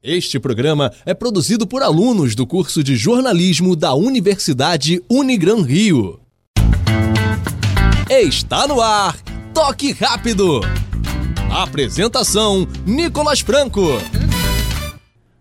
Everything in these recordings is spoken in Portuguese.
Este programa é produzido por alunos do curso de jornalismo da Universidade Unigran Rio. Está no ar, Toque Rápido. Apresentação: Nicolas Franco.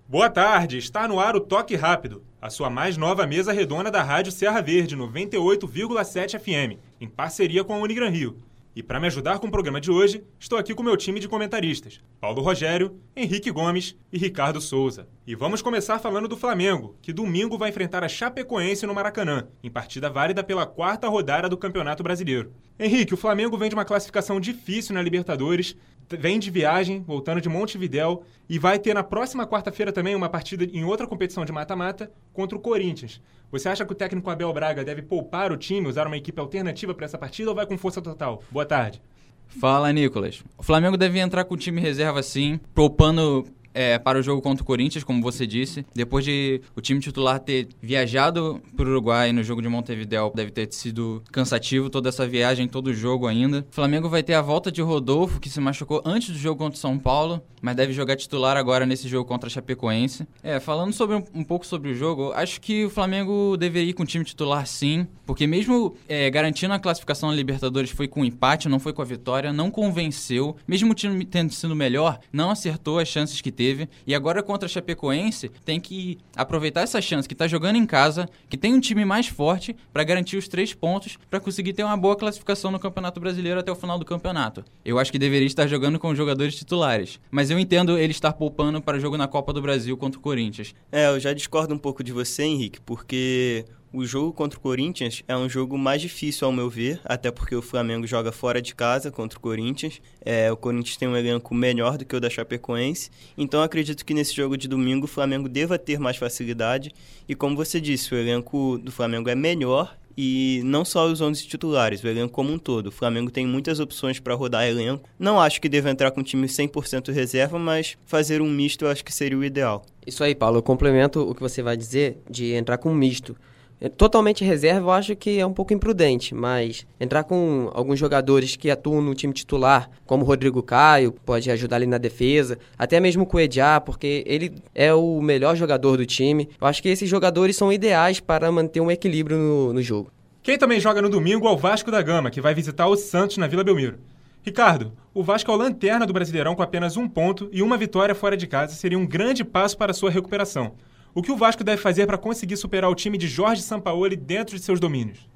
Boa tarde, está no ar o Toque Rápido, a sua mais nova mesa redonda da Rádio Serra Verde 98,7 FM, em parceria com a Unigran Rio. E para me ajudar com o programa de hoje, estou aqui com meu time de comentaristas: Paulo Rogério, Henrique Gomes e Ricardo Souza. E vamos começar falando do Flamengo, que domingo vai enfrentar a Chapecoense no Maracanã, em partida válida pela quarta rodada do Campeonato Brasileiro. Henrique, o Flamengo vem de uma classificação difícil na Libertadores, vem de viagem, voltando de Montevidéu, e vai ter na próxima quarta-feira também uma partida em outra competição de mata-mata contra o Corinthians. Você acha que o técnico Abel Braga deve poupar o time, usar uma equipe alternativa para essa partida ou vai com força total? Boa tarde. Fala, Nicolas. O Flamengo deve entrar com o time reserva sim, poupando é, para o jogo contra o Corinthians, como você disse. Depois de o time titular ter viajado para o Uruguai no jogo de Montevideo, deve ter sido cansativo toda essa viagem, todo o jogo ainda. O Flamengo vai ter a volta de Rodolfo, que se machucou antes do jogo contra o São Paulo, mas deve jogar titular agora nesse jogo contra a Chapecoense. É, falando sobre um, um pouco sobre o jogo, acho que o Flamengo deveria ir com o time titular sim, porque mesmo é, garantindo a classificação na Libertadores foi com empate, não foi com a vitória, não convenceu. Mesmo o time tendo sido melhor, não acertou as chances que teve teve. E agora contra a Chapecoense, tem que aproveitar essa chance que está jogando em casa, que tem um time mais forte para garantir os três pontos para conseguir ter uma boa classificação no Campeonato Brasileiro até o final do campeonato. Eu acho que deveria estar jogando com os jogadores titulares, mas eu entendo ele estar poupando para jogo na Copa do Brasil contra o Corinthians. É, eu já discordo um pouco de você, Henrique, porque o jogo contra o Corinthians é um jogo mais difícil, ao meu ver, até porque o Flamengo joga fora de casa contra o Corinthians. É, o Corinthians tem um elenco melhor do que o da Chapecoense. Então, acredito que nesse jogo de domingo o Flamengo deva ter mais facilidade. E, como você disse, o elenco do Flamengo é melhor e não só os 11 titulares, o elenco como um todo. O Flamengo tem muitas opções para rodar elenco. Não acho que deva entrar com um time 100% reserva, mas fazer um misto eu acho que seria o ideal. Isso aí, Paulo. Eu complemento o que você vai dizer de entrar com um misto. É, totalmente reserva eu acho que é um pouco imprudente, mas entrar com alguns jogadores que atuam no time titular, como Rodrigo Caio, pode ajudar ali na defesa, até mesmo o Ediá, porque ele é o melhor jogador do time. Eu acho que esses jogadores são ideais para manter um equilíbrio no, no jogo. Quem também joga no domingo é o Vasco da Gama, que vai visitar o Santos na Vila Belmiro. Ricardo, o Vasco é o lanterna do Brasileirão com apenas um ponto e uma vitória fora de casa seria um grande passo para sua recuperação. O que o Vasco deve fazer para conseguir superar o time de Jorge Sampaoli dentro de seus domínios?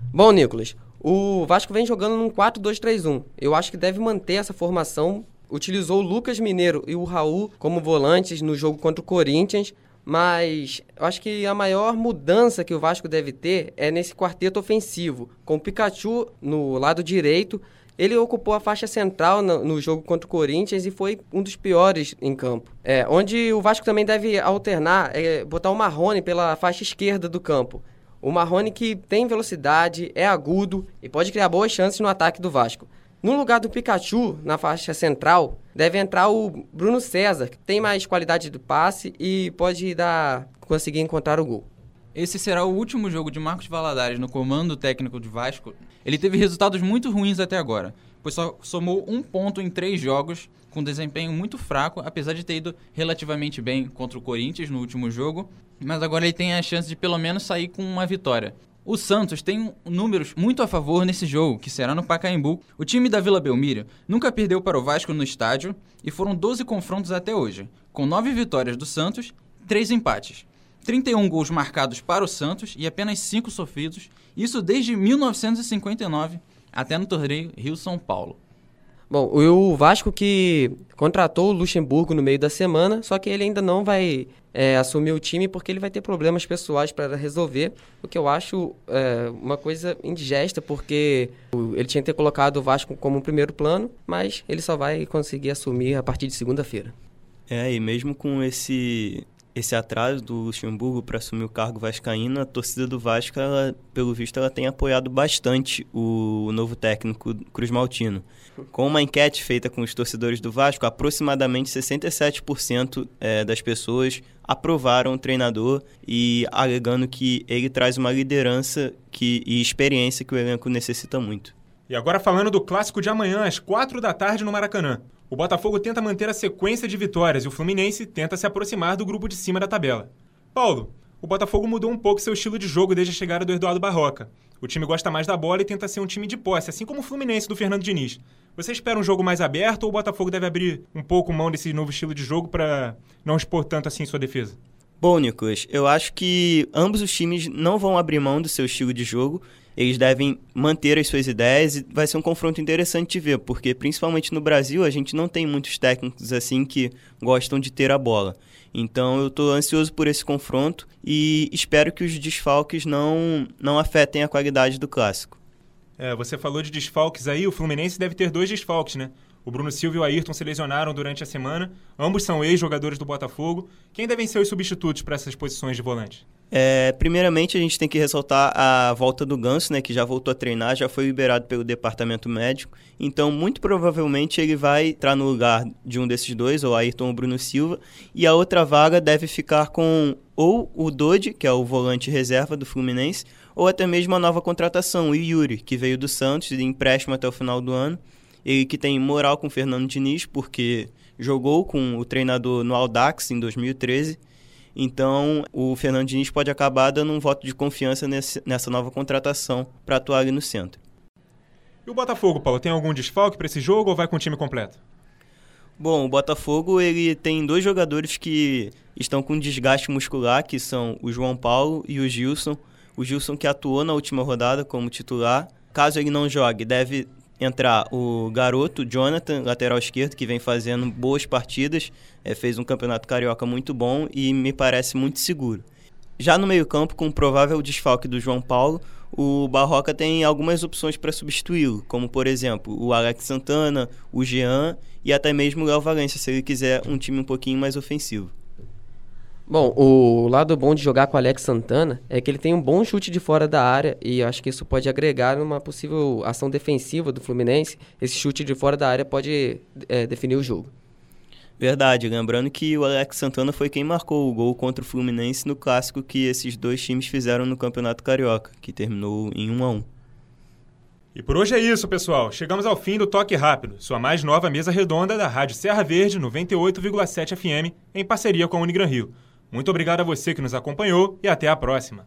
Bom, Nicolas, o Vasco vem jogando num 4-2-3-1. Eu acho que deve manter essa formação. Utilizou o Lucas Mineiro e o Raul como volantes no jogo contra o Corinthians, mas eu acho que a maior mudança que o Vasco deve ter é nesse quarteto ofensivo, com o Pikachu no lado direito ele ocupou a faixa central no, no, jogo contra o Corinthians e foi um dos piores em campo. É, onde o Vasco também deve alternar, é, botar o Marrone pela faixa esquerda do campo. O Marrone que tem velocidade, é agudo e pode criar boas chances no ataque do Vasco. No lugar do Pikachu, na faixa central, deve entrar o Bruno César, que tem mais qualidade do passe e pode dar, conseguir encontrar o gol. Esse será o último jogo de Marcos Valadares no comando técnico de Vasco. Ele teve resultados muito ruins até agora, pois só somou um ponto em três jogos, com desempenho muito fraco, apesar de ter ido relativamente bem contra o Corinthians no último jogo. Mas agora ele tem a chance de pelo menos sair com uma vitória. O Santos tem números muito a favor nesse jogo, que será no Pacaembu. O time da Vila Belmiro nunca perdeu para o Vasco no estádio e foram 12 confrontos até hoje, com 9 vitórias do Santos e 3 empates. 31 gols marcados para o Santos e apenas 5 sofridos, isso desde 1959 até no torneio Rio-São Paulo. Bom, o Vasco que contratou o Luxemburgo no meio da semana, só que ele ainda não vai é, assumir o time porque ele vai ter problemas pessoais para resolver, o que eu acho é, uma coisa indigesta, porque ele tinha que ter colocado o Vasco como primeiro plano, mas ele só vai conseguir assumir a partir de segunda-feira. É, e mesmo com esse esse atraso do Luxemburgo para assumir o cargo vascaíno, a torcida do Vasco, ela, pelo visto, ela tem apoiado bastante o novo técnico Cruz Maltino. Com uma enquete feita com os torcedores do Vasco, aproximadamente 67% é, das pessoas aprovaram o treinador e alegando que ele traz uma liderança que, e experiência que o elenco necessita muito. E agora falando do clássico de amanhã, às 4 da tarde no Maracanã. O Botafogo tenta manter a sequência de vitórias e o Fluminense tenta se aproximar do grupo de cima da tabela. Paulo, o Botafogo mudou um pouco seu estilo de jogo desde a chegada do Eduardo Barroca. O time gosta mais da bola e tenta ser um time de posse, assim como o Fluminense do Fernando Diniz. Você espera um jogo mais aberto ou o Botafogo deve abrir um pouco mão desse novo estilo de jogo para não expor tanto assim sua defesa? Bom, Nicolas, eu acho que ambos os times não vão abrir mão do seu estilo de jogo. Eles devem manter as suas ideias e vai ser um confronto interessante de ver, porque principalmente no Brasil a gente não tem muitos técnicos assim que gostam de ter a bola. Então eu estou ansioso por esse confronto e espero que os desfalques não, não afetem a qualidade do clássico. É, você falou de desfalques aí, o Fluminense deve ter dois desfalques, né? O Bruno Silva e o Ayrton se lesionaram durante a semana. Ambos são ex-jogadores do Botafogo. Quem devem ser os substitutos para essas posições de volante? É, primeiramente, a gente tem que ressaltar a volta do Ganso, né, que já voltou a treinar, já foi liberado pelo departamento médico. Então, muito provavelmente, ele vai entrar no lugar de um desses dois, ou Ayrton ou Bruno Silva. E a outra vaga deve ficar com ou o Dodi, que é o volante reserva do Fluminense, ou até mesmo a nova contratação, o Yuri, que veio do Santos de empréstimo até o final do ano ele que tem moral com o Fernando Diniz, porque jogou com o treinador no Audax em 2013. Então, o Fernando Diniz pode acabar dando um voto de confiança nesse, nessa nova contratação para atuar ali no centro. E o Botafogo, Paulo, tem algum desfalque para esse jogo ou vai com o time completo? Bom, o Botafogo ele tem dois jogadores que estão com desgaste muscular, que são o João Paulo e o Gilson. O Gilson que atuou na última rodada como titular. Caso ele não jogue, deve entrar o garoto Jonathan, lateral esquerdo, que vem fazendo boas partidas, é, fez um campeonato carioca muito bom e me parece muito seguro. Já no meio-campo, com o provável desfalque do João Paulo, o Barroca tem algumas opções para substituí-lo, como por exemplo o Alex Santana, o Jean e até mesmo o Léo Valência, se ele quiser um time um pouquinho mais ofensivo. Bom, o lado bom de jogar com o Alex Santana é que ele tem um bom chute de fora da área e acho que isso pode agregar numa possível ação defensiva do Fluminense. Esse chute de fora da área pode é, definir o jogo. Verdade, lembrando que o Alex Santana foi quem marcou o gol contra o Fluminense no clássico que esses dois times fizeram no Campeonato Carioca, que terminou em 1 a 1. E por hoje é isso, pessoal. Chegamos ao fim do Toque Rápido, sua mais nova mesa redonda da Rádio Serra Verde 98,7 FM, em parceria com a Unigran Rio. Muito obrigado a você que nos acompanhou e até a próxima.